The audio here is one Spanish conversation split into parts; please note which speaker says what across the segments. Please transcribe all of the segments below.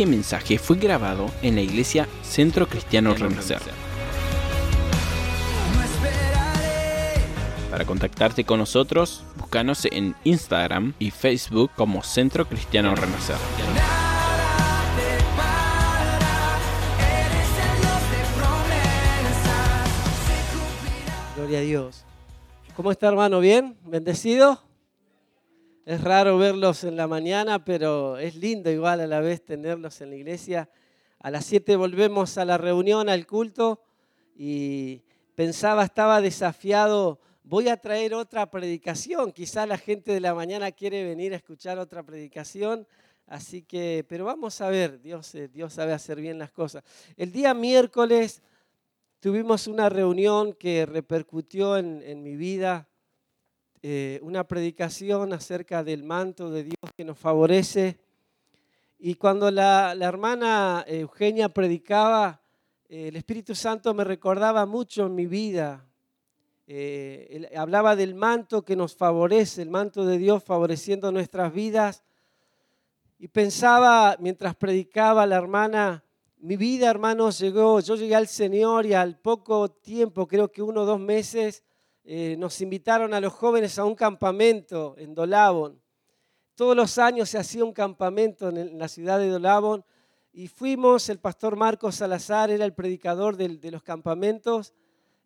Speaker 1: Este mensaje fue grabado en la iglesia Centro Cristiano Renacer. Para contactarte con nosotros, búscanos en Instagram y Facebook como Centro Cristiano Renacer.
Speaker 2: Gloria a Dios. ¿Cómo está hermano? ¿Bien? ¿Bendecido? Es raro verlos en la mañana, pero es lindo igual a la vez tenerlos en la iglesia. A las 7 volvemos a la reunión, al culto, y pensaba, estaba desafiado, voy a traer otra predicación. Quizá la gente de la mañana quiere venir a escuchar otra predicación, así que, pero vamos a ver, Dios, eh, Dios sabe hacer bien las cosas. El día miércoles tuvimos una reunión que repercutió en, en mi vida eh, una predicación acerca del manto de Dios que nos favorece. Y cuando la, hermana Eugenia predicaba, eh, el Espíritu Santo me recordaba mucho en mi vida. Eh, hablaba del manto que nos favorece, el manto de Dios favoreciendo nuestras vidas. Y pensaba, mientras predicaba la hermana, mi vida, hermanos, llegó, yo llegué al Señor y al poco tiempo, creo que uno o dos meses, eh, nos invitaron a los jóvenes a un campamento en Dolabon. Todos los años se hacía un campamento en, la ciudad de Dolabon y fuimos, el pastor Marcos Salazar era el predicador de, los campamentos.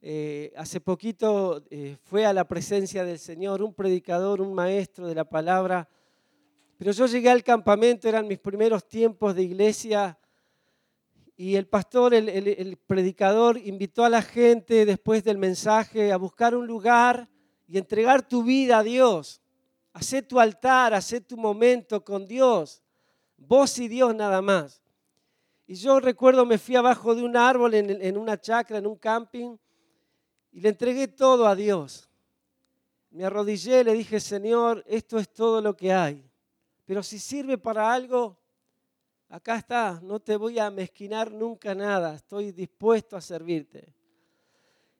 Speaker 2: Eh, hace poquito eh, fue a la presencia del Señor, un predicador, un maestro de la palabra. Pero yo llegué al campamento, eran mis primeros tiempos de iglesia y el pastor, el, predicador, invitó a la gente después del mensaje a buscar un lugar y entregar tu vida a Dios. Hacé tu altar, hacé tu momento con Dios. Vos y Dios nada más. Y yo recuerdo, me fui abajo de un árbol en, en una chacra, en un camping, y le entregué todo a Dios. Me arrodillé, le dije, Señor, esto es todo lo que hay. Pero si sirve para algo, acá está, no te voy a mezquinar nunca nada, estoy dispuesto a servirte.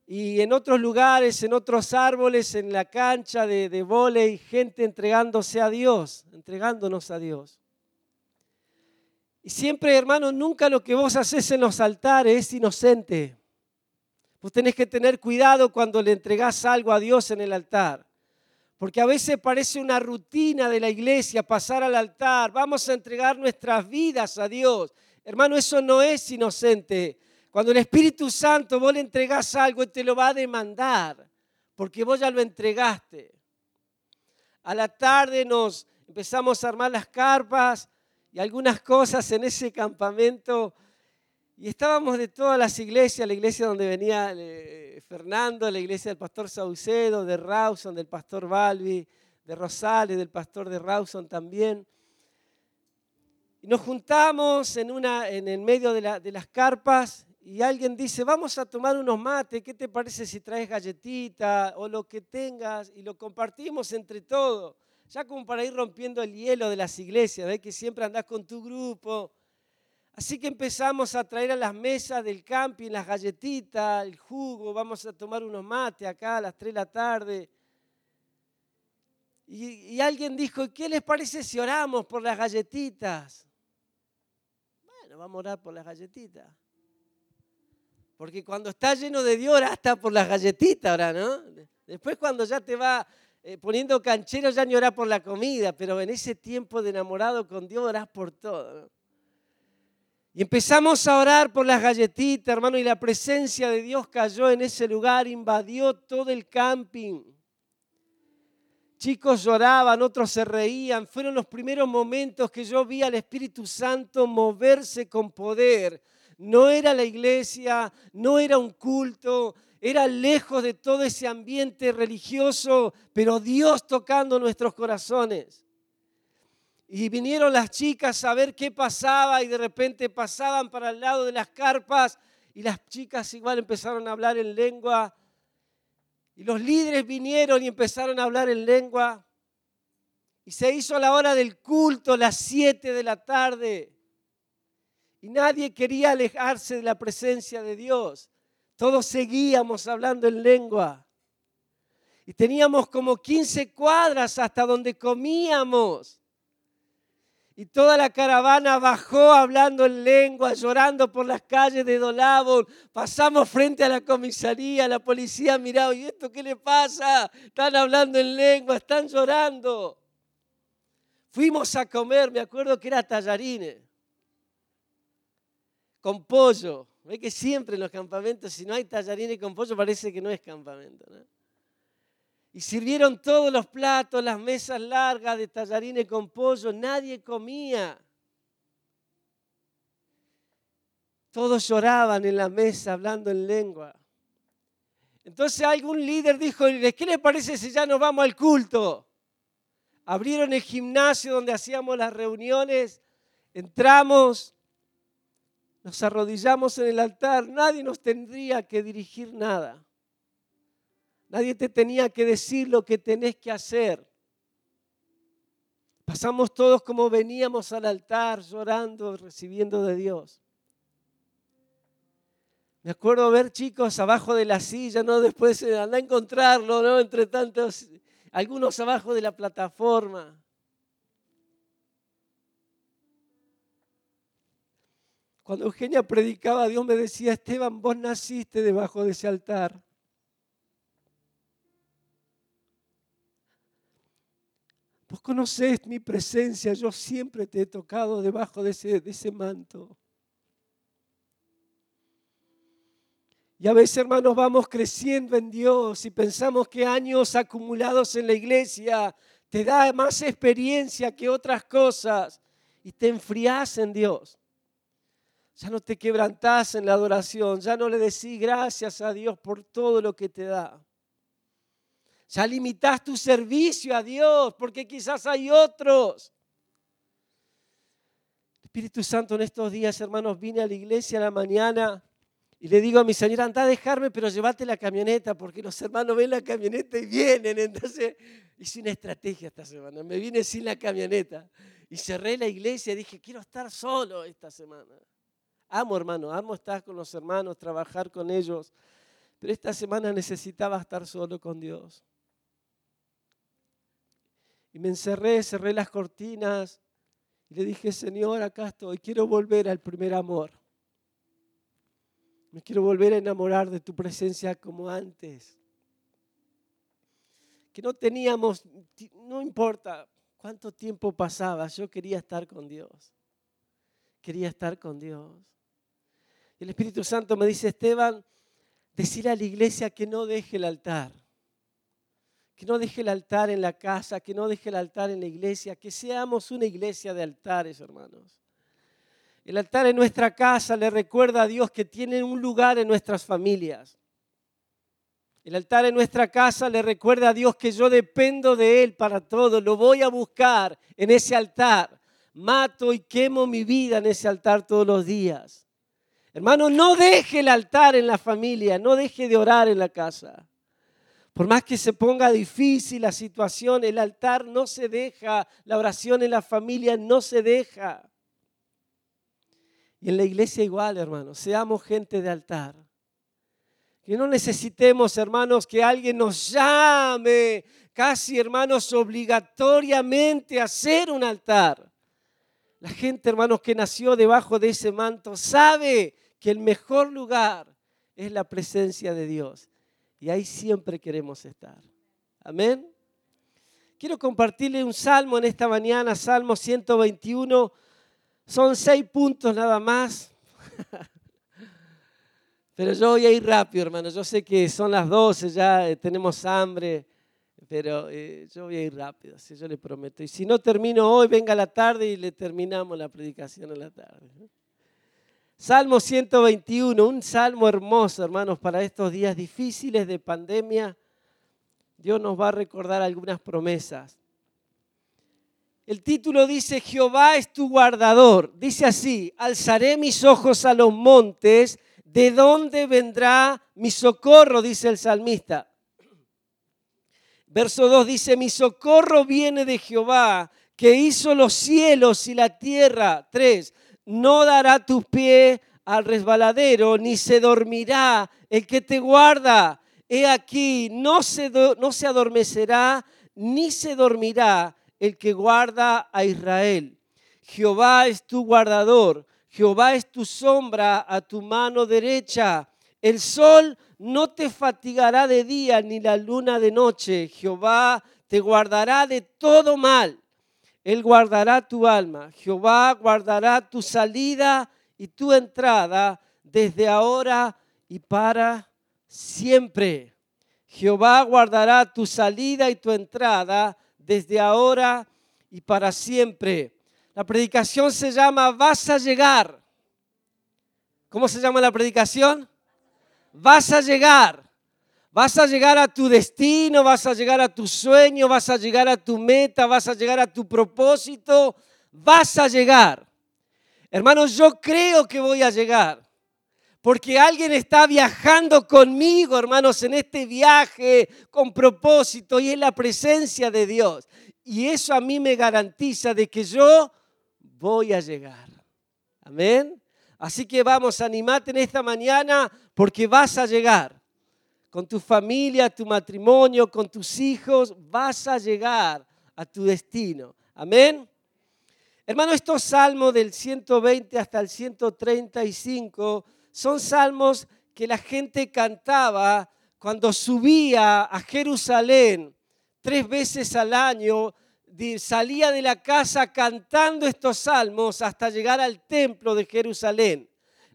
Speaker 2: Y en otros lugares, en otros árboles, en la cancha de, de volei, gente entregándose a Dios, entregándonos a Dios. Y siempre, hermano, nunca lo que vos haces en los altares es inocente. Vos tenés que tener cuidado cuando le entregás algo a Dios en el altar. Porque a veces parece una rutina de la iglesia pasar al altar, vamos a entregar nuestras vidas a Dios. Hermano, eso no es inocente. Cuando el Espíritu Santo vos le entregás algo, te lo va a demandar, porque vos ya lo entregaste. A la tarde nos empezamos a armar las carpas y algunas cosas en ese campamento y estábamos de todas las iglesias, la iglesia donde venía eh, Fernando, la iglesia del pastor Saucedo, de Rawson, del pastor Balbi, de Rosales, del pastor de Rawson también. Y nos juntamos en, una, en el medio de, las carpas y alguien dice, vamos a tomar unos mates, ¿qué te parece si traes galletita o lo que tengas? Y lo compartimos entre todos, ya como para ir rompiendo el hielo de las iglesias, ¿ves que siempre andás con tu grupo? Así que empezamos a traer a las mesas del camping las galletitas, el jugo, vamos a tomar unos mates acá a las 3 de la tarde. Y, alguien dijo, ¿qué les parece si oramos por las galletitas? Bueno, vamos a orar por las galletitas. Porque cuando está lleno de Dios, hasta por las galletitas, ahora, ¿no? Después cuando ya te va eh, poniendo canchero, ya ni orás por la comida, pero en ese tiempo de enamorado con Dios orás por todo. ¿no? Y empezamos a orar por las galletitas, hermano, y la presencia de Dios cayó en ese lugar, invadió todo el camping. Chicos lloraban, otros se reían. Fueron los primeros momentos que yo vi al Espíritu Santo moverse con poder. No era la iglesia, no era un culto, era lejos de todo ese ambiente religioso, pero Dios tocando nuestros corazones. Y vinieron las chicas a ver qué pasaba y de repente pasaban para el lado de las carpas y las chicas igual empezaron a hablar en lengua. Y los líderes vinieron y empezaron a hablar en lengua. Y se hizo la hora del culto, las 7 de la tarde. Y nadie quería alejarse de la presencia de Dios. Todos seguíamos hablando en lengua. Y teníamos como 15 cuadras hasta donde comíamos. Y toda la caravana bajó hablando en lengua, llorando por las calles de Dolabon. Pasamos frente a la comisaría, la policía miraba, ¿y esto qué le pasa? Están hablando en lengua, están llorando. Fuimos a comer, me acuerdo que era tallarines, con pollo. Ve que siempre en los campamentos, si no hay tallarines con pollo, parece que no es campamento. Y sirvieron todos los platos, las mesas largas de tallarines con pollo, nadie comía. Todos lloraban en la mesa hablando en lengua. Entonces algún líder dijo, ¿qué le parece si ya nos vamos al culto? Abrieron el gimnasio donde hacíamos las reuniones, entramos, nos arrodillamos en el altar, nadie nos tendría que dirigir nada. Nadie te tenía que decir lo que tenés que hacer. Pasamos todos como veníamos al altar, llorando, recibiendo de Dios. Me acuerdo ver chicos abajo de la silla, ¿no? Después anda a encontrarlo, ¿no? Entre tantos, algunos abajo de la plataforma. Cuando Eugenia predicaba, Dios me decía, Esteban, vos naciste debajo de ese altar. Vos conocés mi presencia, yo siempre te he tocado debajo de ese, de ese manto. Y a veces, hermanos, vamos creciendo en Dios y pensamos que años acumulados en la iglesia te da más experiencia que otras cosas y te enfriás en Dios. Ya no te quebrantás en la adoración, ya no le decís gracias a Dios por todo lo que te da. Ya limitas tu servicio a Dios porque quizás hay otros. Espíritu Santo, en estos días, hermanos, vine a la iglesia a la mañana y le digo a mi señora, anda a dejarme, pero llévate la camioneta porque los hermanos ven la camioneta y vienen. Entonces hice una estrategia esta semana. Me vine sin la camioneta y cerré la iglesia y dije, quiero estar solo esta semana. Amo, hermano, amo estar con los hermanos, trabajar con ellos. Pero esta semana necesitaba estar solo con Dios. Y me encerré, cerré las cortinas y le dije, Señor, acá estoy, quiero volver al primer amor. Me quiero volver a enamorar de tu presencia como antes. Que no teníamos, no importa cuánto tiempo pasaba, yo quería estar con Dios. Quería estar con Dios. El Espíritu Santo me dice, Esteban, decir a la iglesia que no deje el altar que no deje el altar en la casa, que no deje el altar en la iglesia, que seamos una iglesia de altares, hermanos. El altar en nuestra casa le recuerda a Dios que tiene un lugar en nuestras familias. El altar en nuestra casa le recuerda a Dios que yo dependo de Él para todo. Lo voy a buscar en ese altar. Mato y quemo mi vida en ese altar todos los días. Hermano, no deje el altar en la familia, no deje de orar en la casa. Por más que se ponga difícil la situación, el altar no se deja, la oración en la familia no se deja. Y en la iglesia igual, hermanos, seamos gente de altar. Que no necesitemos, hermanos, que alguien nos llame, casi, hermanos, obligatoriamente a hacer un altar. La gente, hermanos, que nació debajo de ese manto, sabe que el mejor lugar es la presencia de Dios. Y ahí siempre queremos estar. Amén. Quiero compartirle un salmo en esta mañana, Salmo 121. Son seis puntos nada más. Pero yo voy a ir rápido, hermano. Yo sé que son las 12, ya eh, tenemos hambre, pero eh, yo voy a ir rápido, si yo le prometo. Y si no termino hoy, venga a la tarde y le terminamos la predicación a la tarde. Salmo 121, un salmo hermoso, hermanos, para estos días difíciles de pandemia. Dios nos va a recordar algunas promesas. El título dice, Jehová es tu guardador. Dice así, alzaré mis ojos a los montes, ¿de dónde vendrá mi socorro? Dice el salmista. Verso 2 dice, mi socorro viene de Jehová, que hizo los cielos y la tierra. 3, no dará tu pie al resbaladero, ni se dormirá el que te guarda. He aquí, no se, no se adormecerá, ni se dormirá el que guarda a Israel. Jehová es tu guardador, Jehová es tu sombra a tu mano derecha. El sol no te fatigará de día ni la luna de noche. Jehová te guardará de todo mal. Él guardará tu alma. Jehová guardará tu salida y tu entrada desde ahora y para siempre. Jehová guardará tu salida y tu entrada desde ahora y para siempre. La predicación se llama Vas a llegar. ¿Cómo se llama la predicación? Vas a llegar. Vas a llegar a tu destino, vas a llegar a tu sueño, vas a llegar a tu meta, vas a llegar a tu propósito, vas a llegar. Hermanos, yo creo que voy a llegar. Porque alguien está viajando conmigo, hermanos, en este viaje con propósito y es la presencia de Dios. Y eso a mí me garantiza de que yo voy a llegar. Amén. Así que vamos, animate en esta mañana porque vas a llegar con tu familia, tu matrimonio, con tus hijos, vas a llegar a tu destino. Amén. Hermano, estos salmos del 120 hasta el 135 son salmos que la gente cantaba cuando subía a Jerusalén tres veces al año, salía de la casa cantando estos salmos hasta llegar al templo de Jerusalén.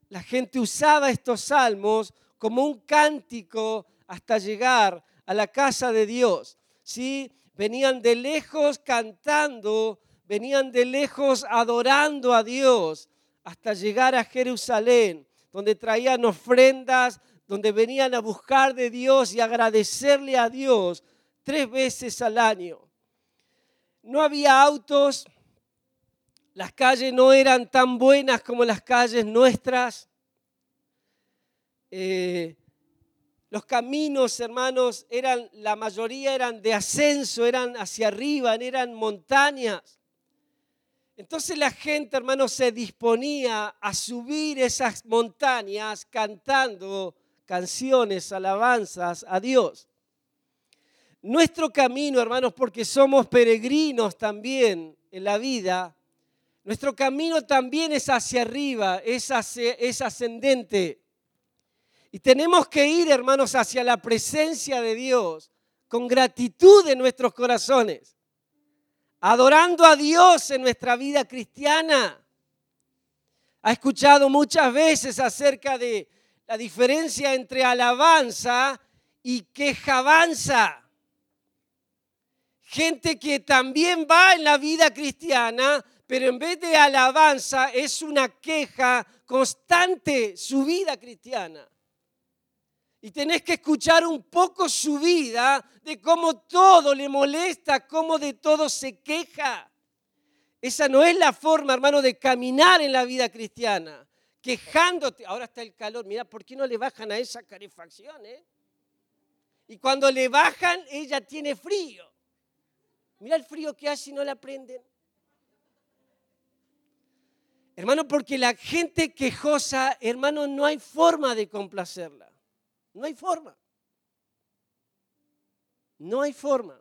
Speaker 2: La gente usaba estos salmos como un cántico hasta llegar a la casa de Dios. ¿sí? Venían de lejos cantando, venían de lejos adorando a Dios hasta llegar a Jerusalén, donde traían ofrendas, donde venían a buscar de Dios y agradecerle a Dios tres veces al año. No había autos, las calles no eran tan buenas como las calles nuestras. Eh, los caminos, hermanos, eran, la mayoría eran de ascenso, eran hacia arriba, eran montañas. Entonces la gente, hermanos, se disponía a subir esas montañas cantando canciones, alabanzas a Dios. Nuestro camino, hermanos, porque somos peregrinos también en la vida, nuestro camino también es hacia arriba, es, es ascendente. Y tenemos que ir, hermanos, hacia la presencia de Dios con gratitud en nuestros corazones, adorando a Dios en nuestra vida cristiana. Ha escuchado muchas veces acerca de la diferencia entre alabanza y quejabanza. Gente que también va en la vida cristiana, pero en vez de alabanza es una queja constante su vida cristiana. Y tenés que escuchar un poco su vida de cómo todo le molesta, cómo de todo se queja. Esa no es la forma, hermano, de caminar en la vida cristiana. Quejándote. Ahora está el calor. Mira, ¿por qué no le bajan a esa calefacción? Eh? Y cuando le bajan, ella tiene frío. Mira el frío que hace y no la prenden. Hermano, porque la gente quejosa, hermano, no hay forma de complacerla. No hay forma. No hay forma.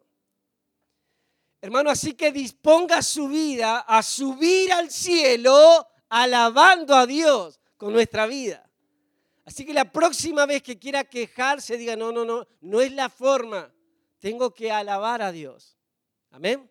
Speaker 2: Hermano, así que disponga su vida a subir al cielo alabando a Dios con nuestra vida. Así que la próxima vez que quiera quejarse, diga, no, no, no, no es la forma. Tengo que alabar a Dios. Amén.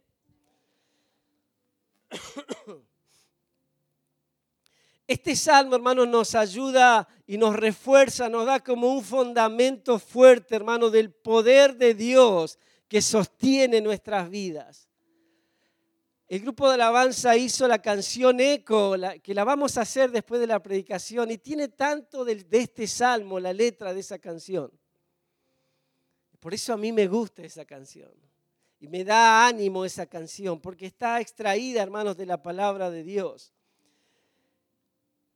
Speaker 2: Este salmo, hermano, nos ayuda y nos refuerza, nos da como un fundamento fuerte, hermano, del poder de Dios que sostiene nuestras vidas. El grupo de alabanza hizo la canción Eco, que la vamos a hacer después de la predicación, y tiene tanto de este salmo, la letra de esa canción. Por eso a mí me gusta esa canción. Y me da ánimo esa canción, porque está extraída, hermanos, de la palabra de Dios.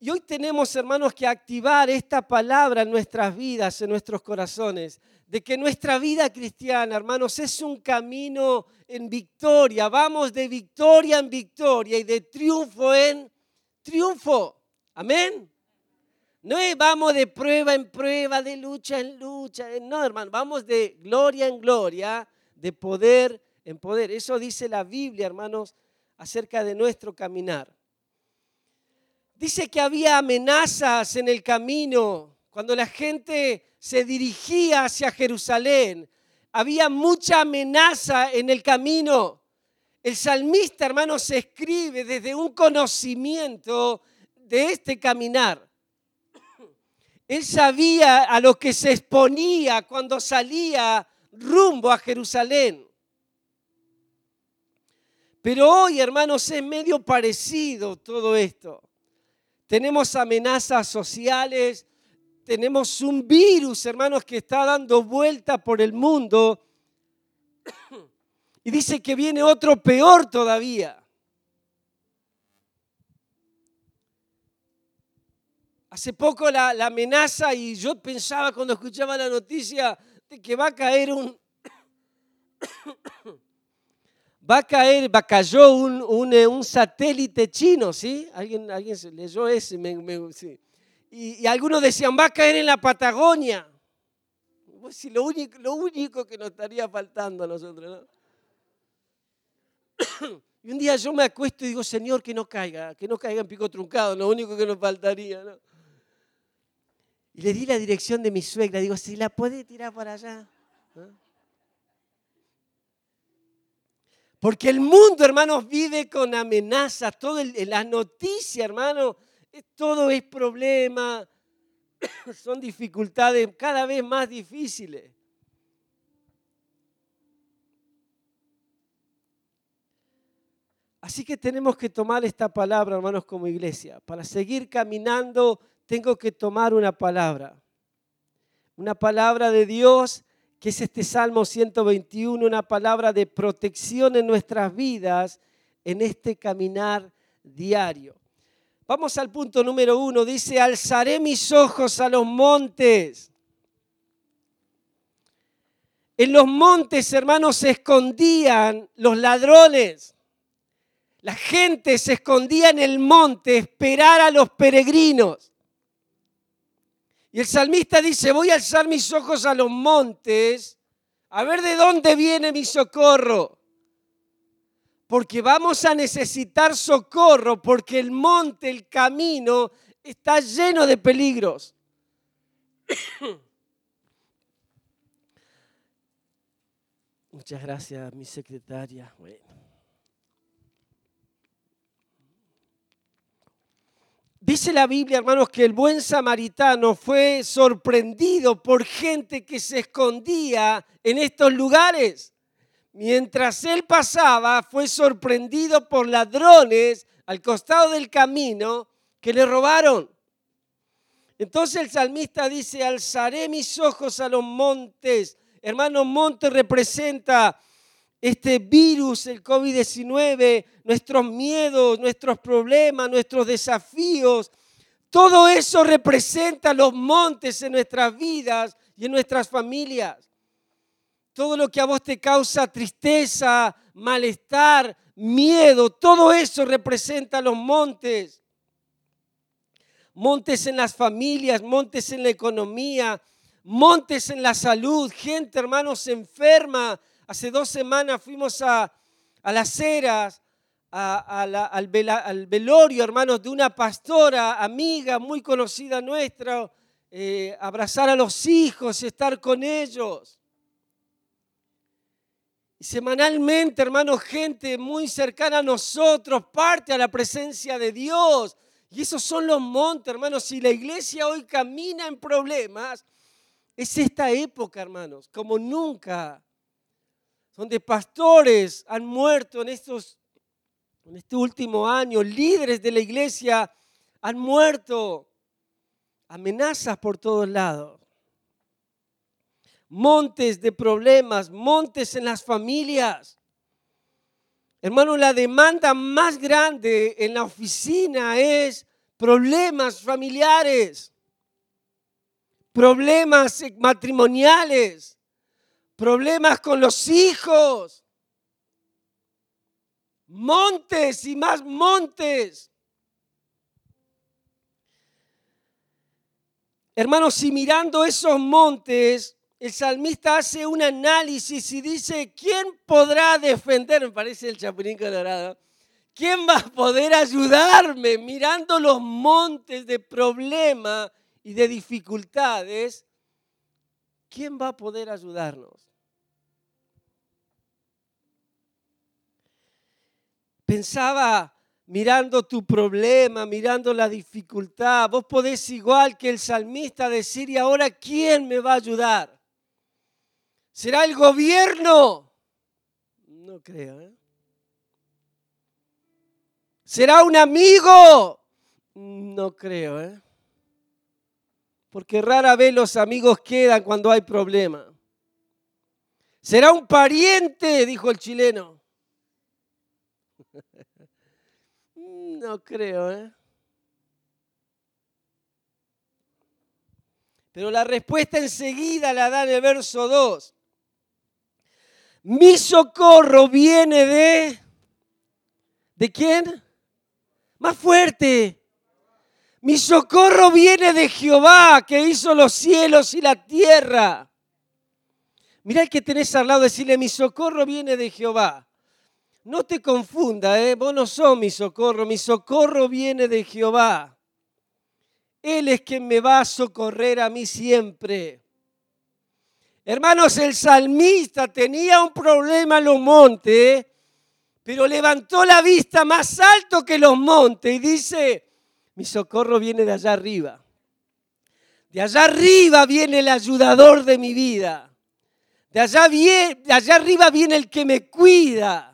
Speaker 2: Y hoy tenemos, hermanos, que activar esta palabra en nuestras vidas, en nuestros corazones, de que nuestra vida cristiana, hermanos, es un camino en victoria. Vamos de victoria en victoria y de triunfo en triunfo. Amén. No es vamos de prueba en prueba, de lucha en lucha. No, hermano, vamos de gloria en gloria, de poder en poder. Eso dice la Biblia, hermanos, acerca de nuestro caminar. Dice que había amenazas en el camino cuando la gente se dirigía hacia Jerusalén. Había mucha amenaza en el camino. El salmista, hermanos, se escribe desde un conocimiento de este caminar. Él sabía a lo que se exponía cuando salía rumbo a Jerusalén. Pero hoy, hermanos, es medio parecido todo esto. Tenemos amenazas sociales, tenemos un virus, hermanos, que está dando vuelta por el mundo. Y dice que viene otro peor todavía. Hace poco la, amenaza y yo pensaba cuando escuchaba la noticia de que va a caer un... va a caer, va, cayó un, un, eh, satélite chino, ¿sí? Alguien, alguien leyó ese, sí. y, y, algunos decían, va a caer en la Patagonia. Pues lo, único, lo único que nos estaría faltando a nosotros, ¿no? Y un día yo me acuesto y digo, Señor, que no caiga, que no caiga en pico truncado, lo único que nos faltaría, ¿no? Y le di la dirección de mi suegra. Digo, si la puede tirar para allá. Porque el mundo, hermanos, vive con amenazas. Todo la noticia, hermano, todo es problema. Son dificultades cada vez más difíciles. Así que tenemos que tomar esta palabra, hermanos, como iglesia, para seguir caminando tengo que tomar una palabra. Una palabra de Dios, que es este Salmo 121, una palabra de protección en nuestras vidas, en este caminar diario. Vamos al punto número uno. Dice, alzaré mis ojos a los montes. En los montes, hermanos, se escondían los ladrones. La gente se escondía en el monte esperar a los peregrinos. Y el salmista dice, voy a alzar mis ojos a los montes, a ver de dónde viene mi socorro. Porque vamos a necesitar socorro, porque el monte, el camino, está lleno de peligros. Muchas gracias, mi secretaria. Dice la Biblia, hermanos, que el buen samaritano fue sorprendido por gente que se escondía en estos lugares. Mientras él pasaba, fue sorprendido por ladrones al costado del camino que le robaron. Entonces el salmista dice, alzaré mis ojos a los montes. Hermano, monte representa este virus, el COVID-19, nuestros miedos, nuestros problemas, nuestros desafíos, todo eso representa los montes en nuestras vidas y en nuestras familias. Todo lo que a vos te causa tristeza, malestar, miedo, todo eso representa los montes. Montes en las familias, montes en la economía, montes en la salud, gente, hermanos, enferma, Hace dos semanas fuimos a, las eras, al, velorio, hermanos, de una pastora, amiga, muy conocida nuestra, eh, abrazar a los hijos estar con ellos. Y semanalmente, hermanos, gente muy cercana a nosotros parte a la presencia de Dios. Y esos son los montes, hermanos. Si la iglesia hoy camina en problemas, es esta época, hermanos, como nunca donde pastores han muerto en estos en este último año, líderes de la iglesia han muerto, amenazas por todos lados, montes de problemas, montes en las familias. Hermano, la demanda más grande en la oficina es problemas familiares, problemas matrimoniales, problemas con los hijos, montes y más montes. Hermanos, si mirando esos montes, el salmista hace un análisis y dice, ¿quién podrá defender? Me parece el chapulín colorado. ¿Quién va a poder ayudarme mirando los montes de problemas y de dificultades? ¿Quién va a poder ayudarnos? Pensaba mirando tu problema, mirando la dificultad. Vos podés igual que el salmista decir, ¿y ahora quién me va a ayudar? ¿Será el gobierno? No creo. ¿eh? ¿Será un amigo? No creo. ¿eh? Porque rara vez los amigos quedan cuando hay problema. ¿Será un pariente? Dijo el chileno. No creo, ¿eh? Pero la respuesta enseguida la da en el verso 2. Mi socorro viene de... ¿De quién? Más fuerte. Mi socorro viene de Jehová que hizo los cielos y la tierra. Mira el que tenés al lado, decirle, mi socorro viene de Jehová. No te confunda, ¿eh? vos no sos mi socorro, mi socorro viene de Jehová. Él es quien me va a socorrer a mí siempre. Hermanos, el salmista tenía un problema en los montes, pero levantó la vista más alto que los montes y dice, mi socorro viene de allá arriba. De allá arriba viene el ayudador de mi vida. De allá, de allá arriba viene el que me cuida.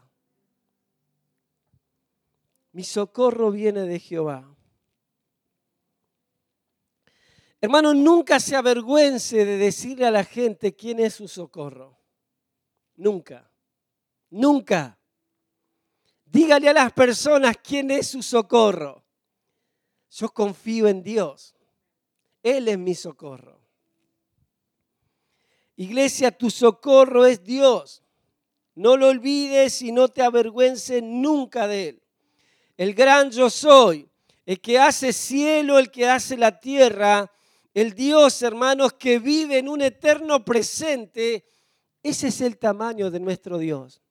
Speaker 2: Mi socorro viene de Jehová. Hermano, nunca se avergüence de decirle a la gente quién es su socorro. Nunca. Nunca. Dígale a las personas quién es su socorro. Yo confío en Dios. Él es mi socorro. Iglesia, tu socorro es Dios. No lo olvides y no te avergüences nunca de Él el gran yo soy, el que hace cielo, el que hace la tierra, el Dios, hermanos, que vive en un eterno presente, ese es el tamaño de nuestro Dios.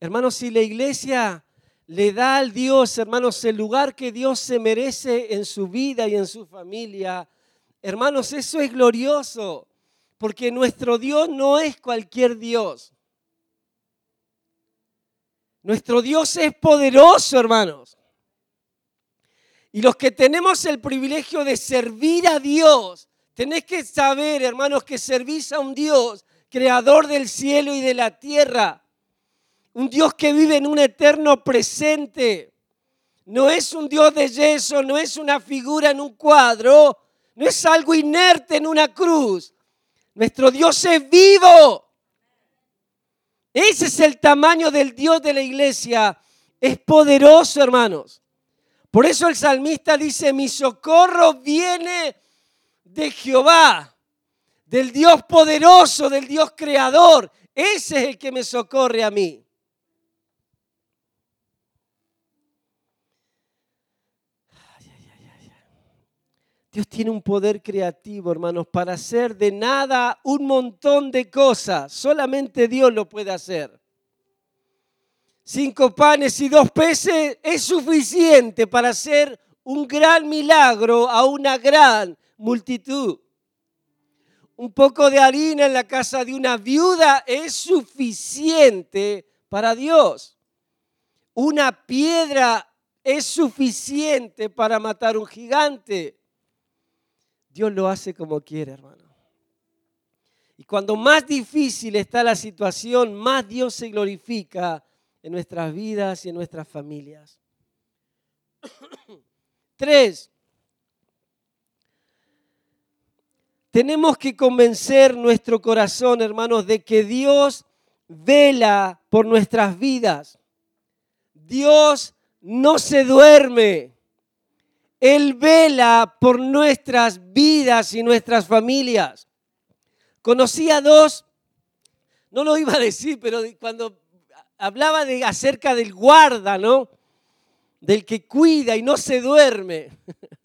Speaker 2: Hermanos, si la iglesia le da al Dios, hermanos, el lugar que Dios se merece en su vida y en su familia, hermanos, eso es glorioso, porque nuestro Dios no es cualquier Dios. Nuestro Dios es poderoso, hermanos. Y los que tenemos el privilegio de servir a Dios, tenés que saber, hermanos, que servís a un Dios, creador del cielo y de la tierra. Un Dios que vive en un eterno presente. No es un Dios de yeso, no es una figura en un cuadro, no es algo inerte en una cruz. Nuestro Dios es vivo. Ese es el tamaño del Dios de la iglesia. Es poderoso, hermanos. Por eso el salmista dice, mi socorro viene de Jehová, del Dios poderoso, del Dios creador. Ese es el que me socorre a mí. Dios tiene un poder creativo, hermanos, para hacer de nada un montón de cosas. Solamente Dios lo puede hacer. Cinco panes y dos peces es suficiente para hacer un gran milagro a una gran multitud. Un poco de harina en la casa de una viuda es suficiente para Dios. Una piedra es suficiente para matar un gigante. Dios lo hace como quiere, hermano. Y cuando más difícil está la situación, más Dios se glorifica en nuestras vidas y en nuestras familias. Tres, tenemos que convencer nuestro corazón, hermanos, de que Dios vela por nuestras vidas. Dios no se duerme. Él vela por nuestras vidas y nuestras familias. Conocí a dos, no lo iba a decir, pero cuando hablaba de, acerca del guarda, ¿no? Del que cuida y no se duerme.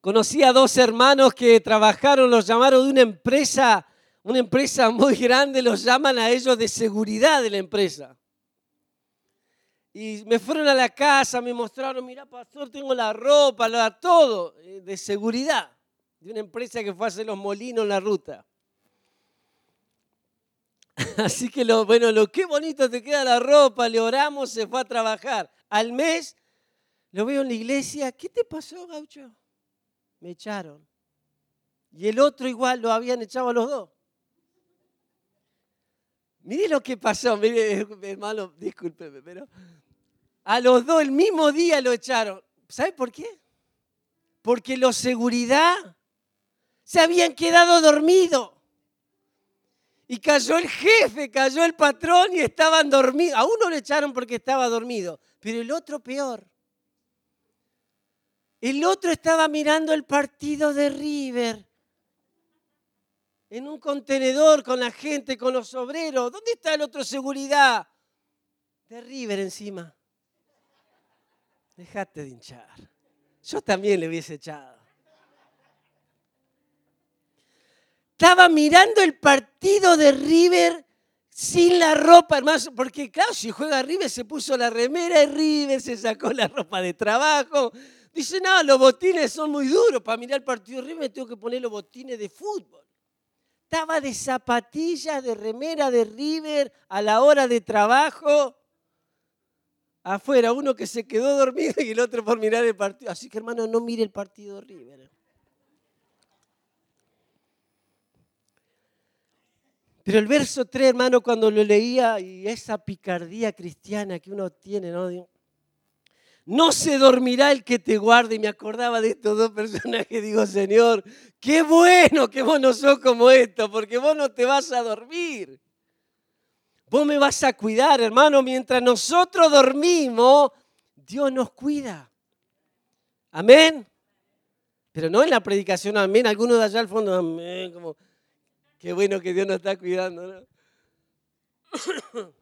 Speaker 2: Conocí a dos hermanos que trabajaron, los llamaron de una empresa, una empresa muy grande, los llaman a ellos de seguridad de la empresa. Y me fueron a la casa, me mostraron, mira, pastor, tengo la ropa, la, todo, eh, de seguridad, de una empresa que fue a hacer los molinos en la ruta. Así que bueno, lo qué bonito te queda la ropa, le oramos, se fue a trabajar. Al mes lo veo en la iglesia, ¿qué te pasó, gaucho? Me echaron. Y el otro igual lo habían echado a los dos. Mire lo que pasó, mire, hermano, discúlpeme, pero a los dos el mismo día lo echaron. ¿Sabe por qué? Porque los seguridad se habían quedado dormidos. Y cayó el jefe, cayó el patrón y estaban dormidos. A uno lo echaron porque estaba dormido, pero el otro peor. El otro estaba mirando el partido de River en un contenedor con la gente, con los obreros. ¿Dónde está el otro seguridad? De River encima. Dejate de hinchar. Yo también le hubiese echado. Estaba mirando el partido de River sin la ropa, hermano, porque claro, si juega River se puso la remera de River, se sacó la ropa de trabajo. Dice, no, los botines son muy duros. Para mirar el partido de River tengo que poner los botines de fútbol. Estaba de zapatillas, de remera de River a la hora de trabajo afuera, uno que se quedó dormido y el otro por mirar el partido. Así que hermano, no mire el partido River. Pero el verso 3, hermano, cuando lo leía y esa picardía cristiana que uno tiene, ¿no? No se dormirá el que te guarde. Y me acordaba de estos dos personajes. Digo, Señor, qué bueno que vos no sos como esto, porque vos no te vas a dormir. Vos me vas a cuidar, hermano. Mientras nosotros dormimos, Dios nos cuida. Amén. Pero no en la predicación, amén. Algunos de allá al fondo, amén. Como, qué bueno que Dios nos está cuidando.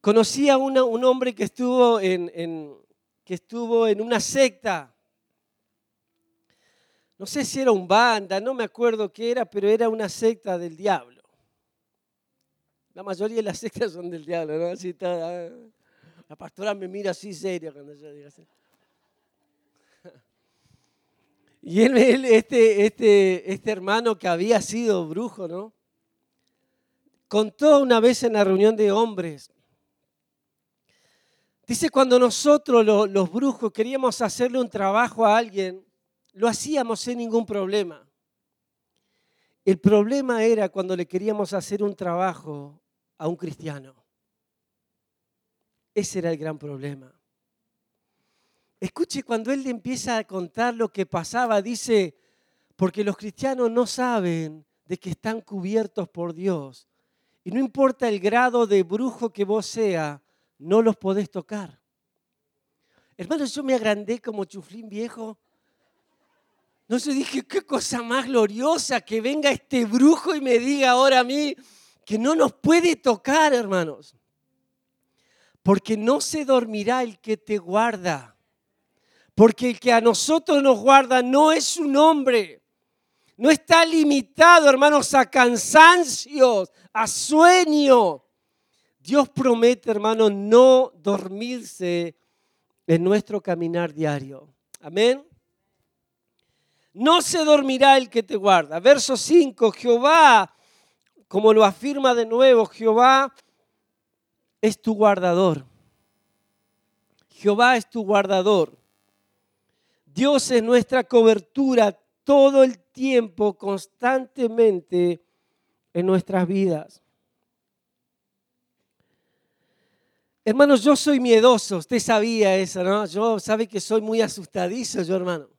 Speaker 2: Conocí a un hombre que estuvo en, que estuvo en una secta. No sé si era un banda, no me acuerdo qué era, pero era una secta del diablo. La mayoría de las sectas son del diablo, ¿no? Está, la pastora me mira así seria cuando yo digo así. Y él, este, este, este hermano que había sido brujo, ¿no? Contó una vez en la reunión de hombres. Dice, cuando nosotros los brujos queríamos hacerle un trabajo a alguien, lo hacíamos sin ningún problema. El problema era cuando le queríamos hacer un trabajo a un cristiano. Ese era el gran problema. Escuche, cuando él empieza a contar lo que pasaba, dice, porque los cristianos no saben de que están cubiertos por Dios. Y no importa el grado de brujo que vos sea, no los podés tocar. Hermanos, yo me agrandé como chuflín viejo. No sé, dije, qué cosa más gloriosa que venga este brujo y me diga ahora a mí, que no nos puede tocar, hermanos. Porque no se dormirá el que te guarda. Porque el que a nosotros nos guarda no es un hombre. No está limitado, hermanos, a cansancios, a sueño. Dios promete, hermanos, no dormirse en nuestro caminar diario. Amén. No se dormirá el que te guarda. Verso 5, Jehová como lo afirma de nuevo, Jehová es tu guardador. Jehová es tu guardador. Dios es nuestra cobertura todo el tiempo, constantemente en nuestras vidas. Hermanos, yo soy miedoso, usted sabía eso, ¿no? Yo sabe que soy muy asustadizo, yo hermano.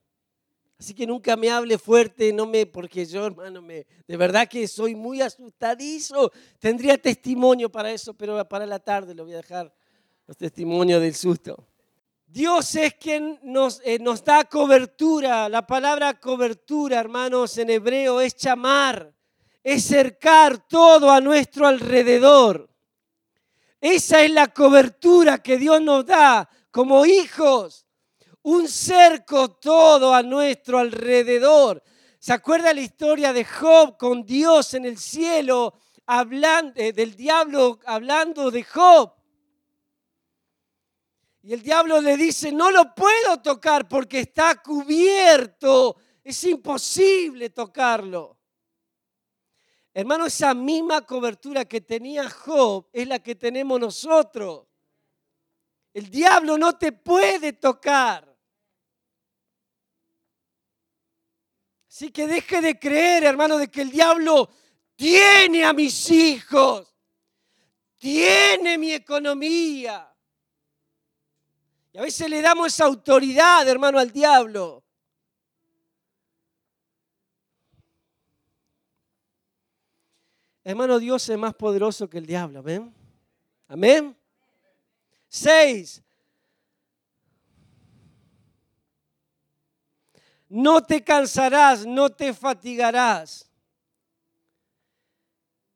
Speaker 2: Así que nunca me hable fuerte, no me, porque yo, hermano, me, de verdad que soy muy asustadizo. Tendría testimonio para eso, pero para la tarde lo voy a dejar los testimonios del susto. Dios es quien nos, eh, nos da cobertura. La palabra cobertura, hermanos, en hebreo es chamar, es cercar todo a nuestro alrededor. Esa es la cobertura que Dios nos da como hijos un cerco todo a nuestro alrededor. ¿Se acuerda la historia de Job con Dios en el cielo, hablando, eh, del diablo hablando de Job? Y el diablo le dice, no lo puedo tocar porque está cubierto. Es imposible tocarlo. Hermano, esa misma cobertura que tenía Job es la que tenemos nosotros. El diablo no te puede tocar. Así que deje de creer, hermano, de que el diablo tiene a mis hijos, tiene mi economía. Y a veces le damos esa autoridad, hermano, al diablo. Hermano, Dios es más poderoso que el diablo. Amén. Amén. Seis. No te cansarás, no te fatigarás.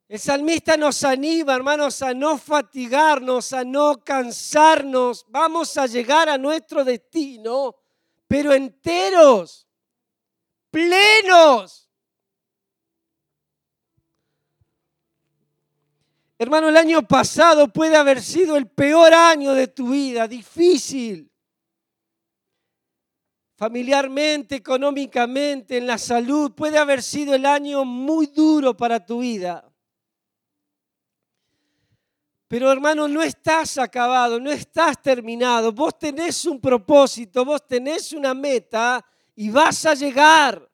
Speaker 2: El salmista nos anima, hermanos, a no fatigarnos, a no cansarnos. Vamos a llegar a nuestro destino, pero enteros, plenos. Hermano, el año pasado puede haber sido el peor año de tu vida, difícil familiarmente, económicamente, en la salud, puede haber sido el año muy duro para tu vida. Pero hermano, no estás acabado, no estás terminado. Vos tenés un propósito, vos tenés una meta y vas a llegar.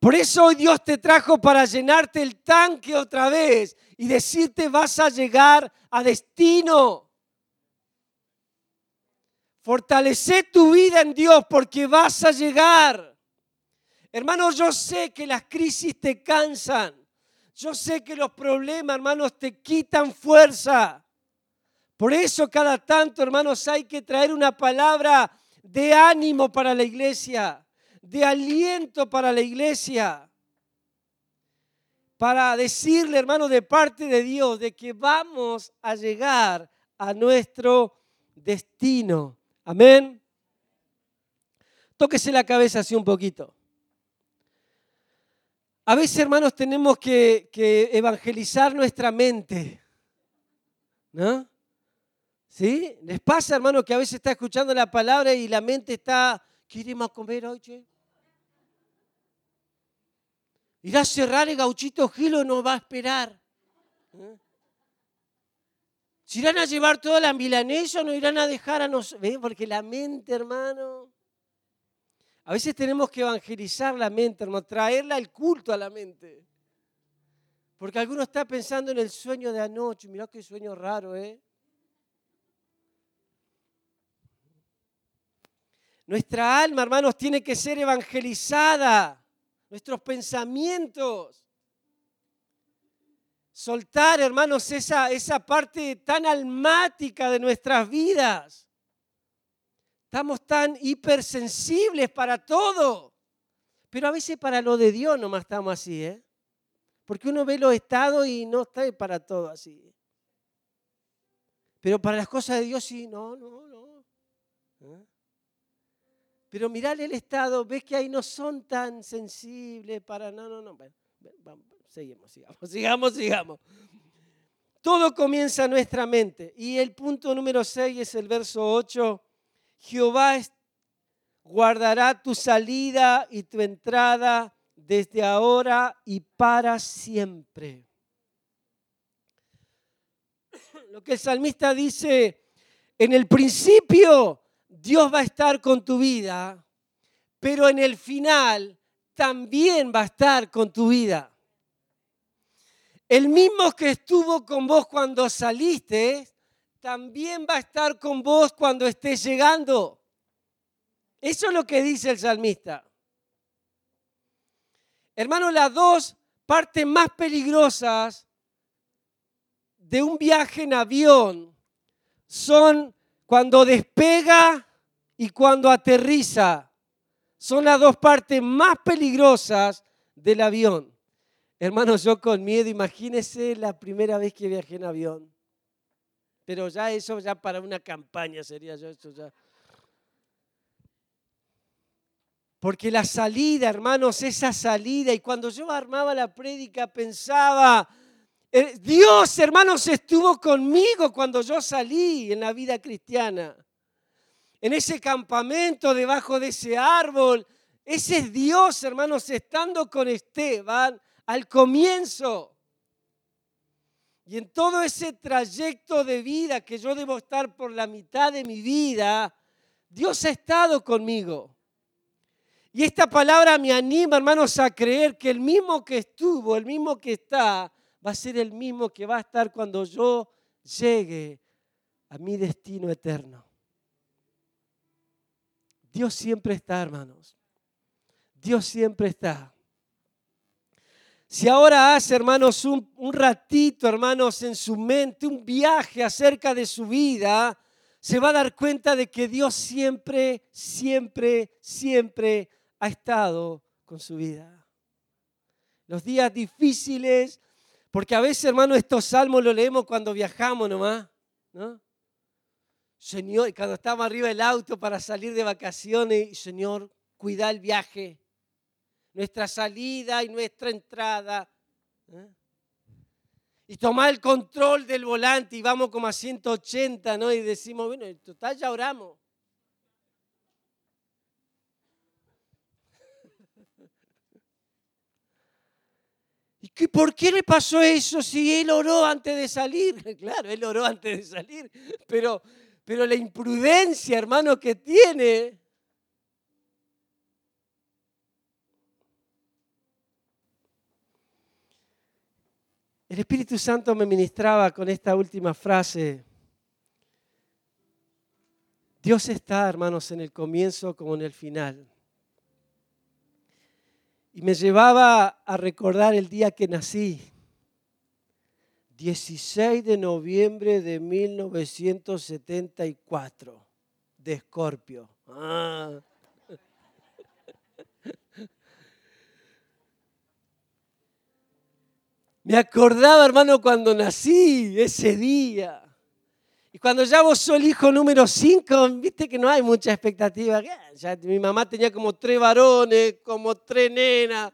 Speaker 2: Por eso hoy Dios te trajo para llenarte el tanque otra vez y decirte vas a llegar a destino. Fortalece tu vida en Dios porque vas a llegar. Hermanos, yo sé que las crisis te cansan. Yo sé que los problemas, hermanos, te quitan fuerza. Por eso cada tanto, hermanos, hay que traer una palabra de ánimo para la iglesia, de aliento para la iglesia, para decirle, hermanos, de parte de Dios, de que vamos a llegar a nuestro destino. Amén. Tóquese la cabeza así un poquito. A veces, hermanos, tenemos que, evangelizar nuestra mente. ¿No? ¿Sí? ¿Les pasa, hermano, que a veces está escuchando la palabra y la mente está, ¿queremos comer hoy, che? Irá a cerrar el gauchito Gilo, no va a esperar. ¿Eh? Irán a llevar toda la milanesa o no irán a dejar a nosotros. Porque la mente, hermano. A veces tenemos que evangelizar la mente, hermano, traerla al culto a la mente. Porque alguno está pensando en el sueño de anoche. Mirá qué sueño raro, ¿eh? Nuestra alma, hermanos, tiene que ser evangelizada. Nuestros pensamientos. Soltar, hermanos, esa, esa parte tan almática de nuestras vidas. Estamos tan hipersensibles para todo. Pero a veces para lo de Dios nomás estamos así, ¿eh? Porque uno ve los estados y no está para todo así. Pero para las cosas de Dios sí, no, no, no. ¿Eh? Pero mirale el estado, ves que ahí no son tan sensibles para... No, no, no. Vamos, Seguimos, sigamos, sigamos, sigamos. Todo comienza en nuestra mente. Y el punto número 6 es el verso 8. Jehová guardará tu salida y tu entrada desde ahora y para siempre. Lo que el salmista dice, en el principio Dios va a estar con tu vida, pero en el final también va a estar con tu vida. El mismo que estuvo con vos cuando saliste, también va a estar con vos cuando estés llegando. Eso es lo que dice el salmista. Hermano, las dos partes más peligrosas de un viaje en avión son cuando despega y cuando aterriza. Son las dos partes más peligrosas del avión. Hermanos, yo con miedo, imagínese la primera vez que viajé en avión. Pero ya eso, ya para una campaña sería yo eso ya. Porque la salida, hermanos, esa salida, y cuando yo armaba la prédica pensaba Eh, Dios, hermanos, estuvo conmigo cuando yo salí en la vida cristiana. En ese campamento, debajo de ese árbol. Ese es Dios, hermanos, estando con Esteban al comienzo. Y en todo ese trayecto de vida que yo debo estar por la mitad de mi vida, Dios ha estado conmigo. Y esta palabra me anima, hermanos, a creer que el mismo que estuvo, el mismo que está, va a ser el mismo que va a estar cuando yo llegue a mi destino eterno. Dios siempre está, hermanos. Dios siempre está. Si ahora hace, hermanos, un, ratito, hermanos, en su mente, un viaje acerca de su vida, se va a dar cuenta de que Dios siempre, siempre, siempre ha estado con su vida. Los días difíciles, porque a veces, hermano, estos salmos los leemos cuando viajamos nomás, ¿no? Señor, cuando estamos arriba del auto para salir de vacaciones, Señor, cuida el viaje, nuestra salida y nuestra entrada. ¿eh? Y tomar el control del volante y vamos como a 180, ¿no? Y decimos, bueno, en total ya oramos. ¿Y por qué le pasó eso si él oró antes de salir? Claro, él oró antes de salir, pero, pero la imprudencia, hermano, que tiene. El Espíritu Santo me ministraba con esta última frase. Dios está, hermanos, en el comienzo como en el final. Y me llevaba a recordar el día que nací. 16 de noviembre de 1974, de Escorpio. Ah. Me acordaba, hermano, cuando nací, ese día. Y cuando ya vos sos el hijo número 5, viste que no hay mucha expectativa. Mi mamá tenía como tres varones, como tres nenas.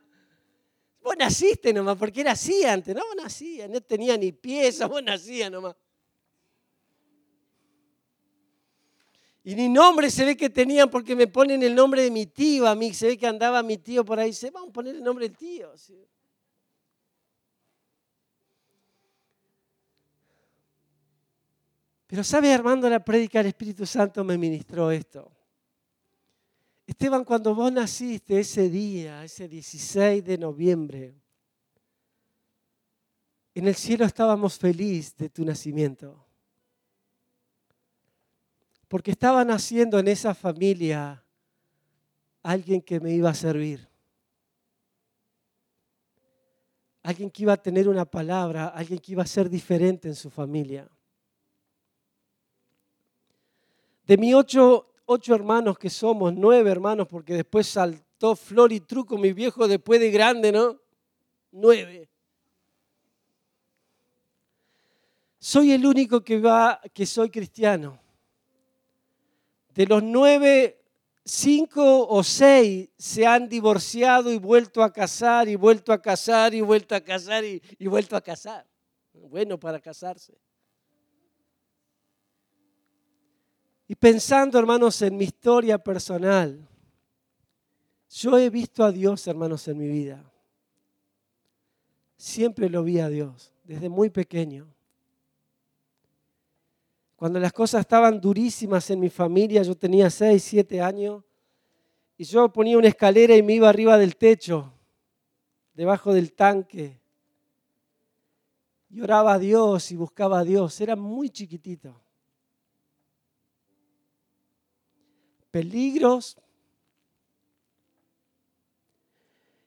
Speaker 2: Vos naciste nomás, porque era así antes, ¿no? Vos nacías, no tenía ni pieza, vos nacías nomás. Y ni nombre se ve que tenían porque me ponen el nombre de mi tío a mí. Se ve que andaba mi tío por ahí. Se vamos a poner el nombre del tío. Pero sabe, Armando, la prédica del Espíritu Santo me ministró esto. Esteban, cuando vos naciste ese día, ese 16 de noviembre, en el cielo estábamos felices de tu nacimiento. Porque estaba naciendo en esa familia alguien que me iba a servir. Alguien que iba a tener una palabra, alguien que iba a ser diferente en su familia. De mis ocho, hermanos que somos, nueve hermanos, porque después saltó Flor y Truco, mi viejo, después de grande, ¿no? Nueve. Soy el único que va, que soy cristiano. De los nueve, cinco o seis se han divorciado y vuelto a casar y vuelto a casar y vuelto a casar y, y vuelto a casar. Bueno para casarse. Y pensando, hermanos, en mi historia personal, yo he visto a Dios, hermanos, en mi vida. Siempre lo vi a Dios, desde muy pequeño. Cuando las cosas estaban durísimas en mi familia, yo tenía 6, 7 años, y yo ponía una escalera y me iba arriba del techo, debajo del tanque. Y oraba a Dios y buscaba a Dios. Era muy chiquitito. Peligros.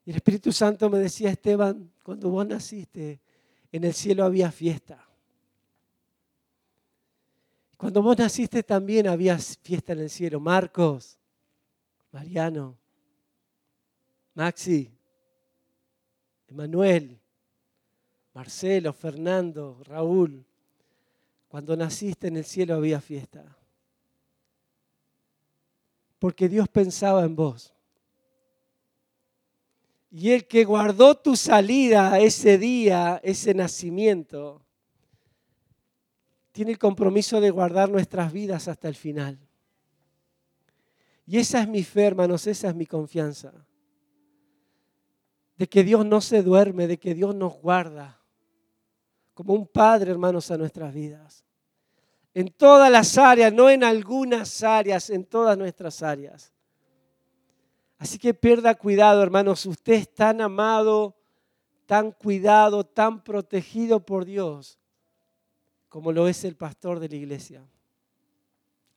Speaker 2: Y el Espíritu Santo me decía, Esteban, cuando vos naciste, en el cielo había fiesta. Cuando vos naciste también había fiesta en el cielo. Marcos, Mariano, Maxi, Emanuel, Marcelo, Fernando, Raúl. Cuando naciste en el cielo había fiesta porque Dios pensaba en vos. Y el que guardó tu salida ese día, ese nacimiento, tiene el compromiso de guardar nuestras vidas hasta el final. Y esa es mi fe, hermanos, esa es mi confianza. De que Dios no se duerme, de que Dios nos guarda como un padre, hermanos, a nuestras vidas. En todas las áreas, no en algunas áreas, en todas nuestras áreas. Así que pierda cuidado, hermanos. Usted es tan amado, tan cuidado, tan protegido por Dios, como lo es el pastor de la iglesia.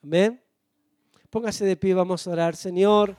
Speaker 2: Amén. Póngase de pie, vamos a orar. Señor.